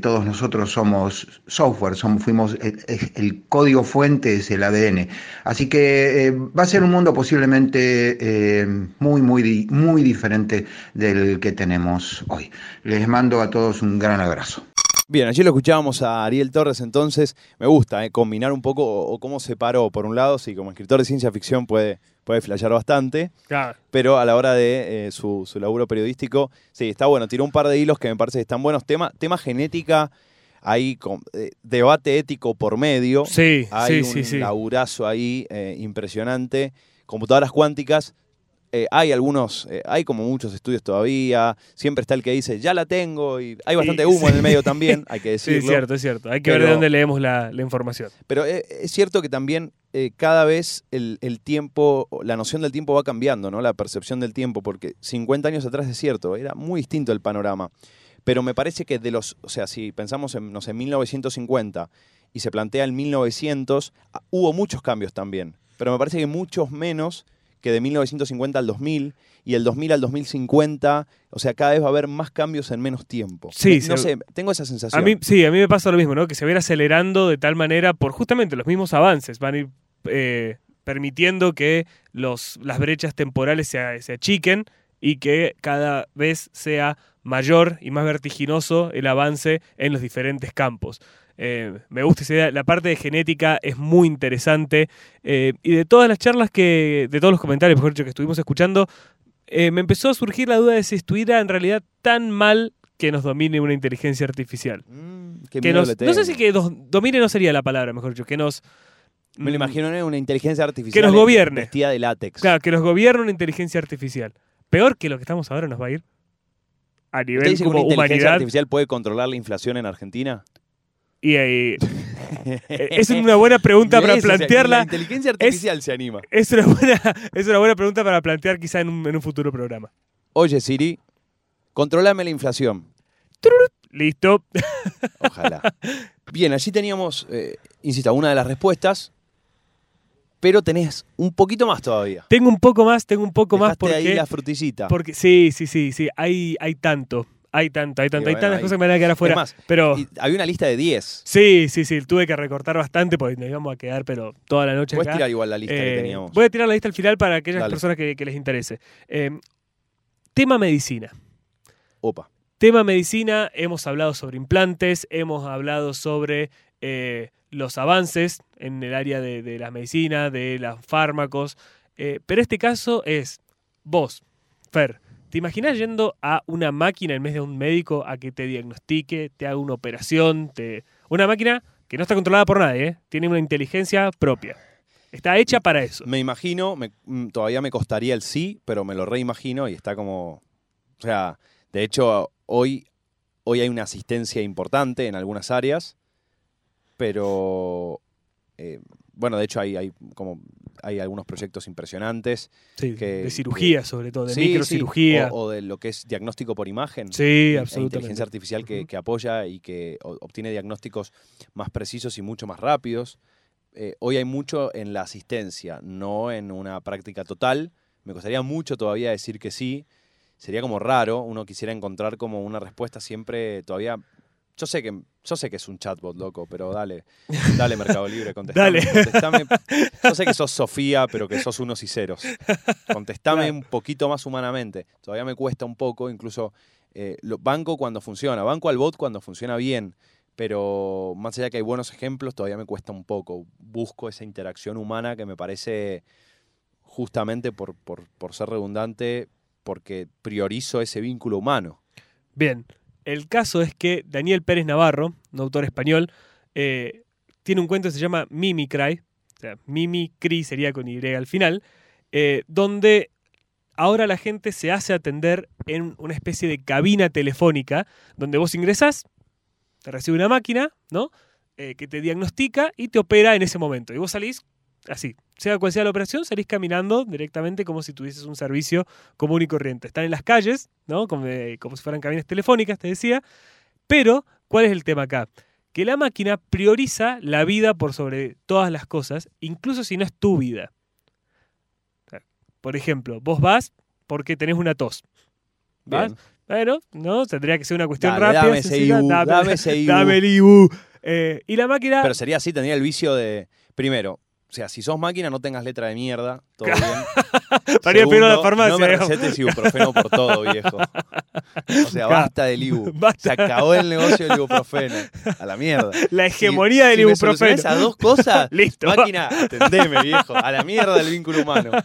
todos nosotros somos software, somos, fuimos el, código fuente es el ADN. Así que va a ser un mundo posiblemente muy, muy, muy diferente del que tenemos hoy. Les mando a todos un gran abrazo. Bien, allí lo escuchábamos a Ariel Torres, entonces me gusta eh, combinar un poco o, cómo separó, por un lado, sí, como escritor de ciencia ficción puede, puede flashear bastante, pero a la hora de eh, su, laburo periodístico, sí, está bueno, tiró un par de hilos que me parece que están buenos. Tema, tema genética, hay con, eh, debate ético por medio, sí, hay sí, un laburazo ahí impresionante. Computadoras cuánticas, eh, hay algunos, eh, hay como muchos estudios todavía, siempre está el que dice, ya la tengo, y hay bastante humo en el medio también, hay que decirlo. Sí, es cierto, es cierto. Hay que ver de dónde leemos la, información. Pero eh, es cierto que también cada vez el, tiempo, la noción del tiempo va cambiando, ¿no? La percepción del tiempo, porque 50 años atrás es cierto, era muy distinto el panorama. Pero me parece que de los, o sea, si pensamos en, no sé, 1950 y se plantea el 1900, ah, hubo muchos cambios también, pero me parece que muchos menos que de 1950 al 2000 y el 2000 al 2050, o sea, cada vez va a haber más cambios en menos tiempo. Sí, no sé, tengo esa sensación. A mí, sí, a mí me pasa lo mismo, ¿no? Que se va a ir acelerando de tal manera por justamente los mismos avances, van a ir eh, permitiendo que los, las brechas temporales se, se achiquen y que cada vez sea mayor y más vertiginoso el avance en los diferentes campos. Eh, me gusta esa idea. La parte de genética es muy interesante. Eh, y de todas las charlas que, de todos los comentarios, mejor dicho, que estuvimos escuchando, eh, me empezó a surgir la duda de si estuviera en realidad tan mal que nos domine una inteligencia artificial. Mm, que no sé si que nos domine no sería la palabra, mejor dicho, que nos... Me lo mm, imagino una inteligencia artificial. Que nos gobierne. Vestida de látex. Claro, que nos gobierne una inteligencia artificial. Peor que lo que estamos ahora nos va a ir. A nivel como una inteligencia artificial puede controlar la inflación en Argentina? Y ahí. es una buena pregunta para plantearla. la inteligencia artificial se anima. Es una, buena, es una buena pregunta para plantear quizá en un, futuro programa. Oye, Siri, controlame la inflación. Listo. Ojalá. Bien, allí teníamos, eh, insisto, una de las respuestas, pero tenés un poquito más todavía. Tengo un poco más, tengo un poco más porque... ahí la frutillita. Porque, sí, sí, sí, sí, hay, hay tanto. Hay tanto, hay tanto, hay tantas cosas que me van a quedar afuera. pero había una lista de 10. Sí, sí, sí, tuve que recortar bastante porque nos íbamos a quedar, pero toda la noche. Puedes tirar igual la lista que eh, teníamos. Voy a tirar la lista al final para aquellas personas que, les interese. Em, tema medicina. Opa. Tema medicina, hemos hablado sobre implantes, hemos hablado sobre eh, los avances en el área de, la medicina, de los fármacos, eh, pero este caso es vos, Fer ¿Te imaginas yendo a una máquina en vez de un médico a que te diagnostique, te haga una operación? Te... Una máquina que no está controlada por nadie, ¿eh? tiene una inteligencia propia. Está hecha para eso. Me imagino, mm, todavía me costaría el sí, pero me lo reimagino y está como... O sea, de hecho, hoy, hoy hay una asistencia importante en algunas áreas, pero... Eh, bueno, de hecho hay, hay como hay algunos proyectos impresionantes. de cirugía, sobre todo, de microcirugía. O, de lo que es diagnóstico por imagen. Sí, absolutamente. Inteligencia artificial que, apoya y que obtiene diagnósticos más precisos y mucho más rápidos. Eh, hoy hay mucho en la asistencia, no en una práctica total. Me costaría mucho todavía decir que sí. Sería como raro, uno quisiera encontrar como una respuesta siempre todavía yo sé que yo sé que es un chatbot, loco, pero dale, dale Mercado Libre, contestame. dale. Yo sé que sos Sofía, pero que sos unos y ceros. Contestame un poquito más humanamente. Todavía me cuesta un poco, incluso eh, banco cuando funciona, banco al bot cuando funciona bien, pero más allá que hay buenos ejemplos, todavía me cuesta un poco. Busco esa interacción humana que me parece justamente por, por, por ser redundante, porque priorizo ese vínculo humano. Bien, el caso es que Daniel Pérez Navarro, un autor español, eh, tiene un cuento que se llama Mimicry, o sea, Mimicry sería con Y al final, eh, donde ahora la gente se hace atender en una especie de cabina telefónica, donde vos ingresás, te recibe una máquina, ¿no? Eh, que te diagnostica y te opera en ese momento. Y vos salís así, sea cual sea la operación, salís caminando directamente como si tuvieses un servicio común y corriente. Están en las calles, ¿no? Como, eh, como si fueran cabinas telefónicas, te decía. Pero, ¿cuál es el tema acá? Que la máquina prioriza la vida por sobre todas las cosas, incluso si no es tu vida. Por ejemplo, vos vas porque tenés una tos. ¿Vas? Bueno, no, tendría que ser una cuestión rápida. dame ese. IBU, dame, dame ese IBU. dame el IBU. Eh, y la máquina. Pero sería así, tendría el vicio de, primero, o sea, si sos máquina no tengas letra de mierda, todo bien. Para ir a la farmacia, No me recetes ibuprofeno por todo, viejo. O sea, basta del ibu. Basta. Se acabó el negocio del ibuprofeno. A la mierda. la Si- hegemonía del si ibuprofeno. solucionás esas dos cosas, Listo. máquina, atendeme, viejo. A la mierda del vínculo humano.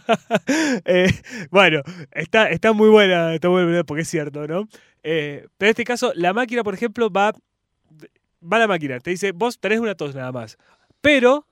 Eh, bueno, está, está muy buena, está muy buena porque es cierto, ¿no? Eh, pero en este caso, la máquina, por ejemplo, va. Va la máquina, te dice, vos tenés una tos nada más. Pero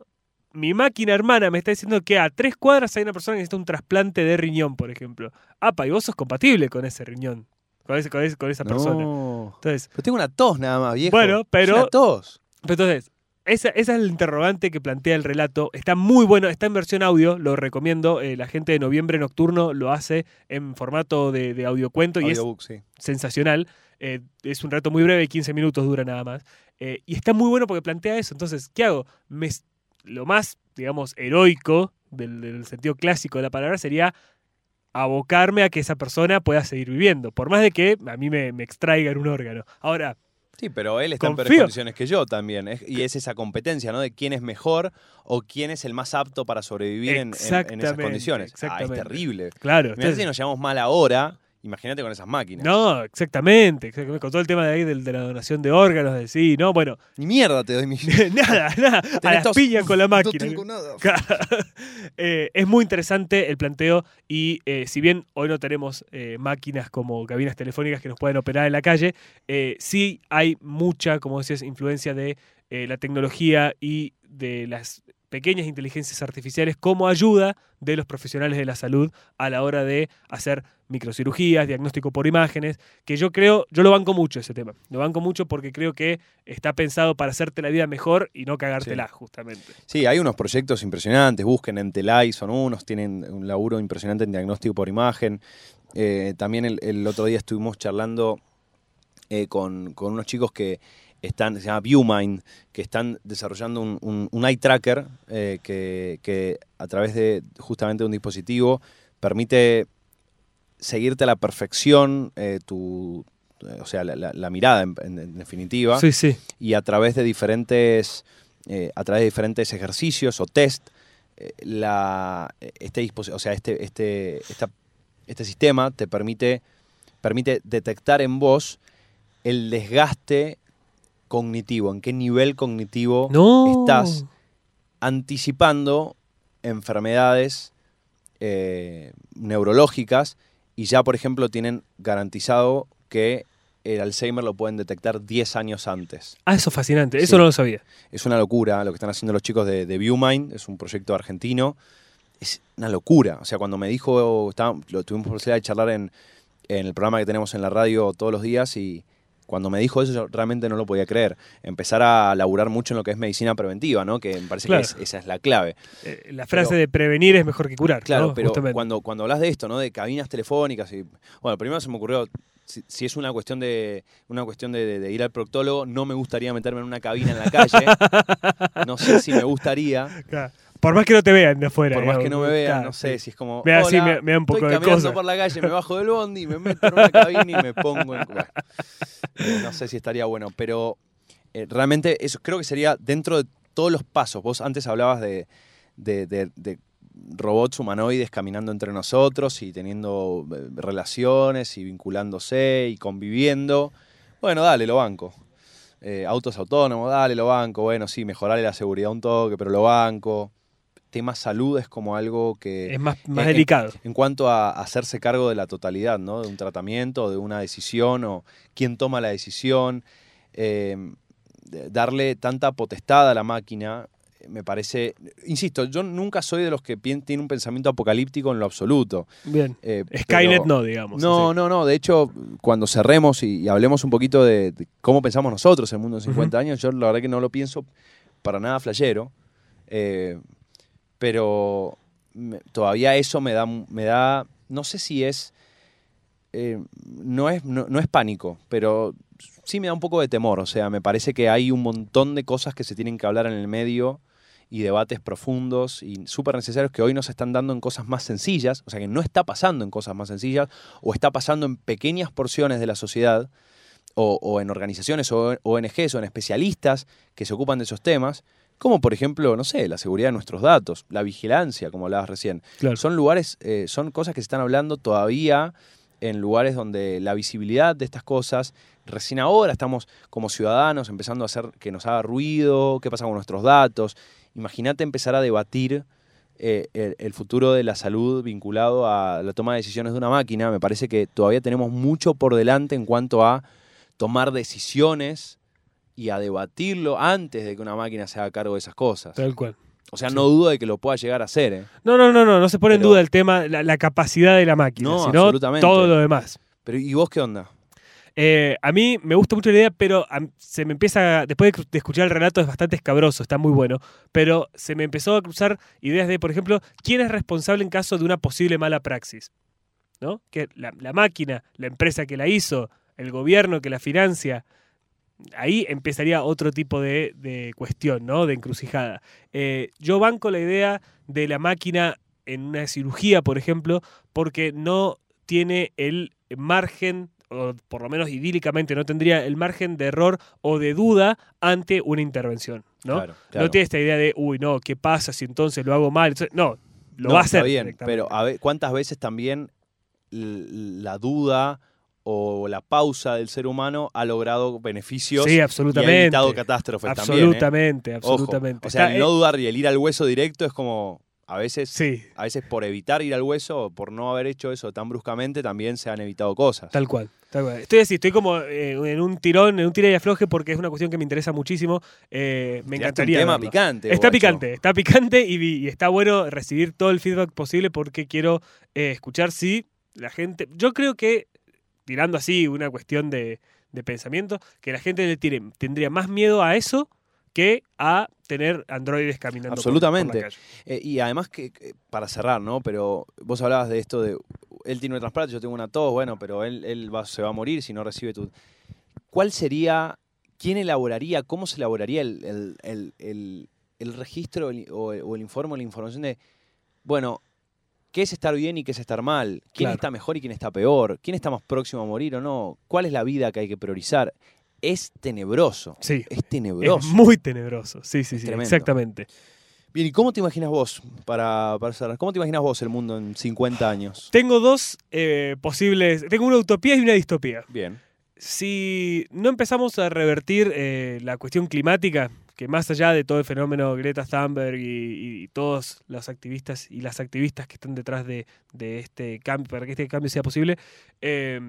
mi máquina hermana me está diciendo que a tres cuadras hay una persona que necesita un trasplante de riñón, por ejemplo. Apa, y vos sos compatible con ese riñón, con, ese, con, ese- con esa persona. No. Entonces, Pero tengo una tos nada más, viejo. Bueno, Es pero- una tos. Entonces, esa, esa es el interrogante que plantea el relato. Está muy bueno, está en versión audio, lo recomiendo. Eh, la gente de Noviembre Nocturno lo hace en formato de, de audiocuento y es Audiobook, sí. sensacional. Eh, es un relato muy breve, 15 minutos dura nada más. Eh, y está muy bueno porque plantea eso. Entonces, ¿qué hago? Me, lo más, digamos, heroico del, del sentido clásico de la palabra sería abocarme a que esa persona pueda seguir viviendo, por más de que a mí me, me extraigan un órgano. Ahora, Sí, pero él está en peores condiciones que yo también. es- y es esa competencia, ¿no? De quién es mejor o quién es el más apto para sobrevivir en, en- en esas condiciones. Ah, es terrible. claro. Entonces- si nos llevamos mal ahora, imagínate con esas máquinas. No, exactamente, exactamente, Con todo el tema de ahí de, la donación de órganos, de sí, no, bueno, Ni mierda te doy mi. nada, nada, a las con la No máquina. tengo nada. Eh, es muy interesante el planteo y eh, si bien hoy no tenemos eh, máquinas como cabinas telefónicas que nos pueden operar en la calle, sí hay mucha, como decías, influencia de la tecnología y de las pequeñas inteligencias artificiales como ayuda de los profesionales de la salud a la hora de hacer microcirugías, diagnóstico por imágenes, que yo creo, yo lo banco mucho ese tema, lo banco mucho porque creo que está pensado para hacerte la vida mejor y no cagártela, justamente. Sí, hay unos proyectos impresionantes. Busquen en Telai, son unos, tienen un laburo impresionante en diagnóstico por imagen. Eh, también el, el otro día estuvimos charlando eh, con, con unos chicos que están, se llama ViewMind, que están desarrollando un, un- un eye tracker eh, que, que a través de justamente un dispositivo permite seguirte a la perfección eh, tu, o sea, la, la- la mirada en- definitiva Sí, sí. y a través de diferentes eh, a través de diferentes ejercicios o test la este o sea este este esta- este sistema te permite permite detectar en vos el desgaste cognitivo en qué nivel cognitivo No. estás anticipando enfermedades eh, neurológicas y ya, por ejemplo, tienen garantizado que el Alzheimer lo pueden detectar 10 años antes. Ah, eso es fascinante. Eso no lo sabía. Es una locura lo que están haciendo los chicos de, de ViewMind, es un proyecto argentino. Es una locura. O sea, cuando me dijo, estaba- lo tuvimos posibilidad de charlar en, en el programa que tenemos en la radio todos los días y cuando me dijo eso yo realmente no lo podía creer. Empezar a laburar mucho en lo que es medicina preventiva, ¿no? Que me parece Claro. que es- esa es la clave. Eh, la frase Pero- de prevenir es mejor que curar. Claro, ¿no? pero Justamente. cuando, cuando hablas de esto, ¿no? De cabinas telefónicas y. Bueno, primero se me ocurrió. Si, si es una cuestión de una cuestión de, de- de ir al proctólogo, no me gustaría meterme en una cabina en la calle. No sé si me gustaría. Claro. Por más que no te vean de afuera. Por más que no me vean, claro, no sé sí. si es como. Me da "Hola, me- me da un poco estoy de caminando cosa". por la calle, me bajo del bondi, me meto en una cabina y me pongo en. bueno, no sé si estaría bueno, pero eh, realmente eso creo que sería dentro de todos los pasos. Vos antes hablabas de, de- robots humanoides caminando entre nosotros y teniendo eh, relaciones y vinculándose y conviviendo. Bueno, dale, lo banco. Eh, autos autónomos, dale, lo banco. Bueno, sí, mejorarle la seguridad un toque, pero lo banco. Tema salud es como algo que... Es más, más delicado. En cuanto a hacerse cargo de la totalidad, ¿no? De un tratamiento, de una decisión o quién toma la decisión. eh, de- darle tanta potestad a la máquina, me parece. Insisto, yo nunca soy de los que tiene un pensamiento apocalíptico en lo absoluto. Bien. eh, Skynet pero- no, digamos. No, así. no, no. De hecho, cuando cerremos y, y hablemos un poquito de, de cómo pensamos nosotros el mundo en 50 años, yo la verdad que no lo pienso para nada flashero. eh, pero todavía eso me da, me da, no sé si es, eh, no, es no es pánico, pero sí me da un poco de temor. O sea, me parece que hay un montón de cosas que se tienen que hablar en el medio y debates profundos y súper necesarios que hoy nos están dando en cosas más sencillas, o sea que no está pasando en cosas más sencillas o está pasando en pequeñas porciones de la sociedad o, o en organizaciones o ONGs o en especialistas que se ocupan de esos temas, como por ejemplo, no sé, la seguridad de nuestros datos, la vigilancia, como hablabas recién. Claro. Son lugares, eh, son cosas que se están hablando todavía en lugares donde la visibilidad de estas cosas, recién ahora estamos como ciudadanos empezando a hacer que nos haga ruido, qué pasa con nuestros datos. Imagínate empezar a debatir eh, el, el futuro de la salud vinculado a la toma de decisiones de una máquina. Me parece que todavía tenemos mucho por delante en cuanto a tomar decisiones y a debatirlo antes de que una máquina se haga cargo de esas cosas. Tal cual. O sea, Sí. no dudo de que lo pueda llegar a hacer. ¿eh? No, no, no, no, no se pone en duda el tema, la, la capacidad de la máquina, No, sino absolutamente. todo lo demás. Pero ¿y vos qué onda? Eh, a mí me gusta mucho la idea, pero a- se me empieza, después de escuchar el relato es bastante escabroso, está muy bueno, pero se me empezó a cruzar ideas de, por ejemplo, quién es responsable en caso de una posible mala praxis. ¿No? Que la, la máquina, la empresa que la hizo, el gobierno que la financia, ahí empezaría otro tipo de, de cuestión, ¿no? De encrucijada. Eh, yo banco la idea de la máquina en una cirugía, por ejemplo, porque no tiene el margen, o por lo menos idílicamente no tendría el margen de error o de duda ante una intervención, ¿no? Claro, claro. No tiene esta idea de, uy, no, ¿qué pasa si entonces lo hago mal? Entonces, no, lo No, va a está hacer. bien, directamente. pero a ver, ¿cuántas veces también la duda o la pausa del ser humano ha logrado beneficios sí, y ha absolutamente. evitado catástrofes también? ¿eh? absolutamente, Ojo. absolutamente. O sea, Está- el no eh, dudar y el ir al hueso directo es como a veces, sí, a veces por evitar ir al hueso o por no haber hecho eso tan bruscamente también se han evitado cosas. Tal cual, tal cual. Estoy así, estoy como eh, en un tirón, en un tira y afloje porque es una cuestión que me interesa muchísimo. Eh, me Tiraste un encantaría. tema verlo. picante. Está guacho. picante, está picante y, y está bueno recibir todo el feedback posible porque quiero eh, escuchar si la gente. Yo creo que, tirando así una cuestión de, de pensamiento, que la gente le tiene, tendría más miedo a eso que a tener androides caminando por- por la Absolutamente. calle. Eh, y además que, que, para cerrar, ¿no? Pero vos hablabas de esto de, él tiene una trasplante, yo tengo una tos, bueno, pero él, él va- se va a morir si no recibe tu... ¿Cuál sería, quién elaboraría, cómo se elaboraría el, el- el- registro o, el, o el informe o la información de, bueno, qué es estar bien y qué es estar mal? ¿Quién Claro. está mejor y quién está peor? ¿Quién está más próximo a morir o no? ¿Cuál es la vida que hay que priorizar? Es tenebroso. Sí. Es tenebroso. Es muy tenebroso. Sí, sí, Es sí. tremendo. Exactamente. Bien, ¿y cómo te imaginas vos, para, para cerrar, cómo te imaginas vos el mundo en 50 años? Tengo dos eh, posibles. Tengo una utopía y una distopía. Bien. Si no empezamos a revertir eh, la cuestión climática, que más allá de todo el fenómeno Greta Thunberg y, todos los activistas y las activistas que están detrás de, de este cambio, para que este cambio sea posible, eh,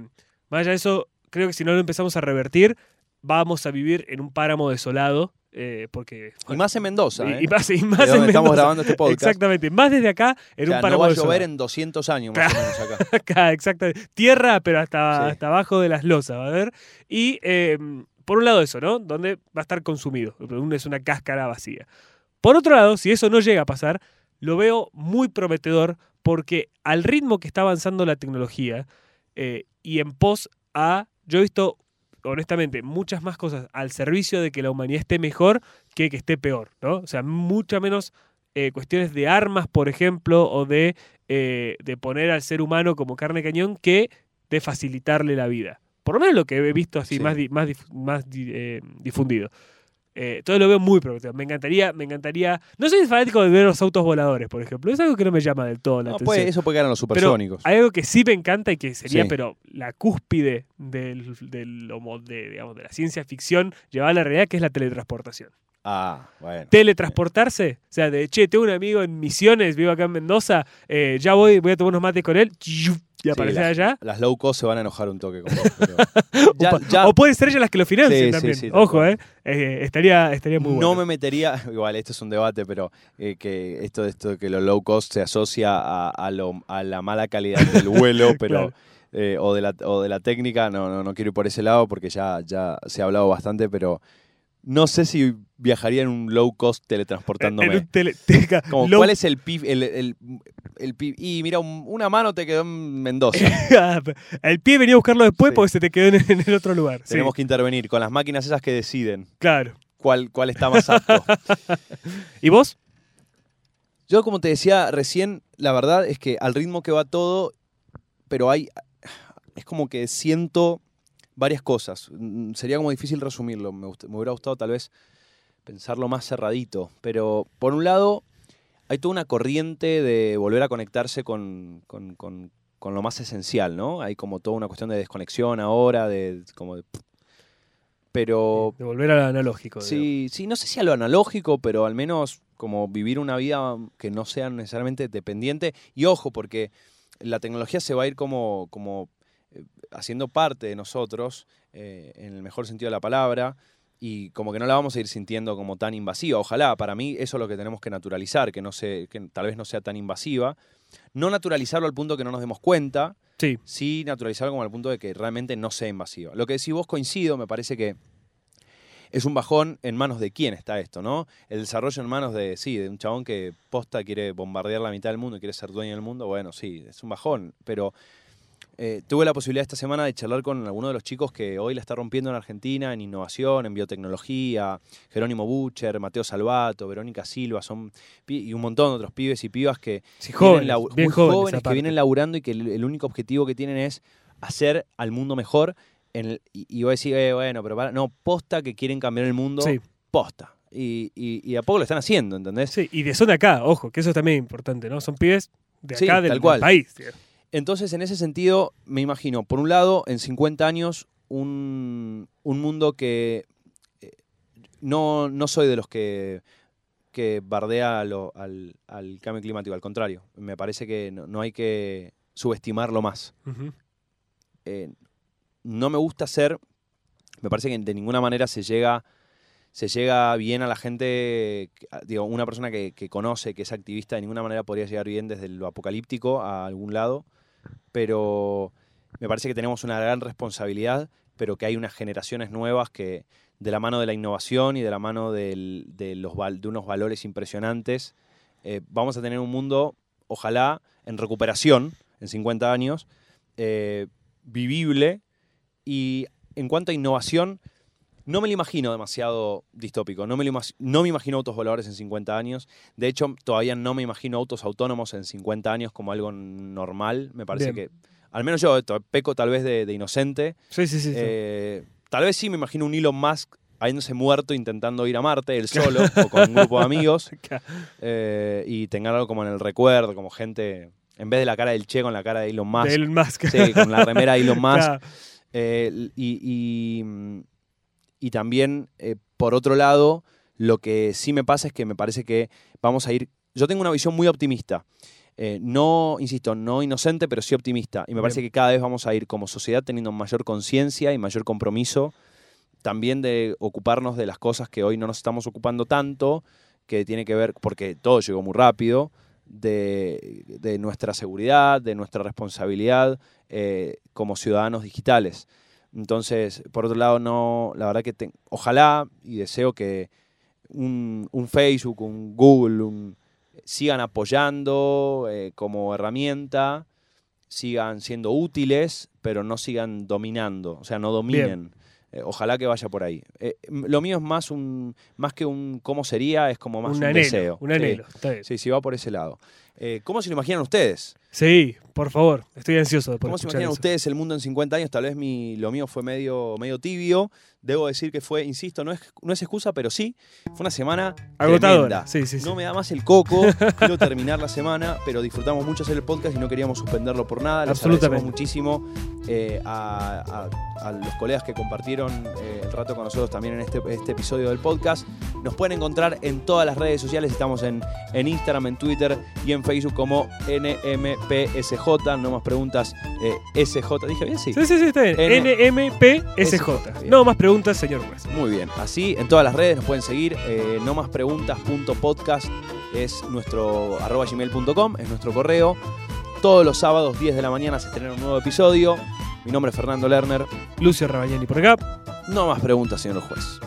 más allá de eso, creo que si no lo empezamos a revertir, vamos a vivir en un páramo desolado, eh, porque... Y más en Mendoza, ¿eh? y- y más, y más De donde en estamos Mendoza. grabando este podcast. Exactamente, más desde acá, en O sea, un páramo no va a llover en 200 años más o menos acá. Acá, exactamente. Tierra, pero hasta, Sí. hasta abajo de las losas, ¿va a ver? Y eh, por un lado eso, ¿no? Donde va a estar consumido. Es una cáscara vacía. Por otro lado, si eso no llega a pasar, lo veo muy prometedor porque al ritmo que está avanzando la tecnología eh, y en pos a, yo he visto honestamente muchas más cosas al servicio de que la humanidad esté mejor que que esté peor, ¿no? O sea, mucha menos eh, cuestiones de armas, por ejemplo, o de, eh, de poner al ser humano como carne cañón que de facilitarle la vida. Por lo menos lo que he visto así Sí. más, di- más, dif- más eh, difundido. Eh, entonces lo veo muy prometedor. Me encantaría, me encantaría. No soy fanático de ver los autos voladores, por ejemplo. Es algo que no me llama del todo la No, atención. puede- eso puede quedar en los Pero supersónicos. hay algo que sí me encanta y que sería, Sí. pero la cúspide del, del de, digamos, de la ciencia ficción llevada a la realidad, que es la teletransportación. Ah, bueno. Teletransportarse, o sea, de che, tengo un amigo en Misiones, vivo acá en Mendoza, eh, ya voy, voy a tomar unos mates con él, y aparecer allá. Las low cost se van a enojar un toque con vos. pero- ya, o, ya o pueden ser ellas las que lo financien Sí, también. sí, Ojo, eh. Eh, estaría, estaría muy no bueno. me metería, igual esto es un debate, pero eh, que esto, esto de que lo low cost se asocia a, a lo- a la mala calidad del vuelo, pero Claro. eh, o, de la, o de la técnica, no, no, no quiero ir por ese lado porque ya, ya se ha hablado bastante, pero no sé si viajaría en un low cost En teletransportándome. un tele- teca- Como, low- ¿Cuál es el pif? El, el, el pif- y mira, un- una mano te quedó en Mendoza. el pie venía a buscarlo después Sí. porque se te quedó en, en el otro lugar. Sí, Tenemos que intervenir con las máquinas esas que deciden claro. cuál, cuál está más apto. ¿Y vos? Yo, como te decía recién, la verdad es que al ritmo que va todo, pero hay. Es como que siento varias cosas. Mm, Sería como difícil resumirlo. Me, hubiera gustado tal vez pensarlo más cerradito. Pero por un lado, hay toda una corriente de volver a conectarse con, con- con- con lo más esencial, ¿no? Hay como toda una cuestión de desconexión ahora, de. como de- pero De volver al analógico. digamos. Sí, sí, no sé si a lo analógico, pero al menos como vivir una vida que no sea necesariamente dependiente. Y ojo, porque la tecnología se va a ir como, como haciendo parte de nosotros, eh, en el mejor sentido de la palabra, y como que no la vamos a ir sintiendo como tan invasiva. Ojalá, para mí eso es lo que tenemos que naturalizar, que, no se, que tal vez no sea tan invasiva. No naturalizarlo al punto que no nos demos cuenta, Sí. sí naturalizarlo como al punto de que realmente no sea invasiva. Lo que decís vos coincido, me parece que es un bajón en manos de quién está esto, ¿no? El desarrollo en manos de, sí, de un chabón que posta quiere bombardear la mitad del mundo, quiere ser dueño del mundo, bueno, sí, es un bajón, pero eh, tuve la posibilidad esta semana de charlar con alguno de los chicos que hoy la está rompiendo en Argentina, en innovación, en biotecnología, Jerónimo Bucher, Mateo Salvato, Verónica Silva, son y un montón de otros pibes y pibas que Sí, vienen jóvenes, bien muy jóvenes, jóvenes que vienen laburando y que el, el único objetivo que tienen es hacer al mundo mejor. En el- y, y vos decís, eh, bueno, pero para, no, posta que quieren cambiar el mundo, Sí. posta. Y, y, y a poco lo están haciendo, ¿entendés? Sí, y de son de acá, ojo, que eso es también importante, ¿no? Son pibes de Sí, acá del, del país. tío. Entonces, en ese sentido, me imagino, por un lado, en 50 años, un, un mundo que eh, no, no soy de los que, que bardea lo- al, al cambio climático, al contrario, me parece que no, no hay que subestimarlo más. Eh, no me gusta ser, me parece que de ninguna manera se llega, se llega bien a la gente, digo, una persona que, que conoce, que es activista, de ninguna manera podría llegar bien desde lo apocalíptico a algún lado, pero me parece que tenemos una gran responsabilidad, pero que hay unas generaciones nuevas que de la mano de la innovación y de la mano de, los, de unos valores impresionantes, eh, vamos a tener un mundo, ojalá, en recuperación en 50 años, eh, vivible y en cuanto a innovación, no me lo imagino demasiado distópico. No me, lo no me imagino autos voladores en 50 años. De hecho, todavía no me imagino autos autónomos en 50 años como algo normal. Me parece Bien. que, al menos yo, peco tal vez de, de inocente. Sí, sí, sí. sí. Eh, tal vez sí me imagino un Elon Musk habiéndose muerto intentando ir a Marte, él solo, o con un grupo de amigos, eh, y tengan algo como en el recuerdo, como gente, en vez de la cara del Che, con la cara de Elon Musk. de Elon Musk. Sí, con la remera de Elon Musk. Claro. Eh, y, y, mm, y también, eh, por otro lado, lo que sí me pasa es que me parece que vamos a ir. Yo tengo una visión muy optimista. Eh, no, insisto, no inocente, pero sí optimista. Y me parece Bien. que cada vez vamos a ir como sociedad teniendo mayor conciencia y mayor compromiso también de ocuparnos de las cosas que hoy no nos estamos ocupando tanto, que tiene que ver, porque todo llegó muy rápido, de, de nuestra seguridad, de nuestra responsabilidad eh, como ciudadanos digitales. Entonces, por otro lado, no, la verdad que te- ojalá y deseo que un, un Facebook, un Google, un- sigan apoyando eh, como herramienta, sigan siendo útiles, pero no sigan dominando, o sea, no dominen. Eh, ojalá que vaya por ahí. Eh, lo mío es más un más que un cómo sería, es como más un un, anhelo. deseo. Un Sí. anhelo. está bien. Sí, sí, va por ese lado. Eh, ¿Cómo se lo imaginan ustedes? Sí, por favor. Estoy ansioso por ¿Cómo se imaginan eso. ustedes el mundo en 50 años? Tal vez mi, lo mío fue medio, medio tibio. Debo decir que fue, insisto, no es, no es excusa, pero sí, fue una semana Agotadora. Sí, sí, sí. No me da más el coco, quiero terminar la semana, pero disfrutamos mucho hacer el podcast y no queríamos suspenderlo por nada. Les agradecemos muchísimo eh, a, a- a los colegas que compartieron eh, el rato con nosotros también en este, este episodio del podcast. Nos pueden encontrar en todas las redes sociales, estamos en, en Instagram, en Twitter y en Facebook como NMPSJ, no más preguntas, eh, SJ, dije bien, sí. Sí, sí, sí, está bien. NMPSJ. Bien. No más preguntas, señor juez. Muy bien, así en todas las redes nos pueden seguir. Eh, no más preguntas.podcast es nuestro arroba gmail.com, es nuestro correo. Todos los sábados, 10 de la mañana, se estrena un nuevo episodio. Mi nombre es Fernando Lerner. Lucio Rabañani por acá. No más preguntas, señor juez.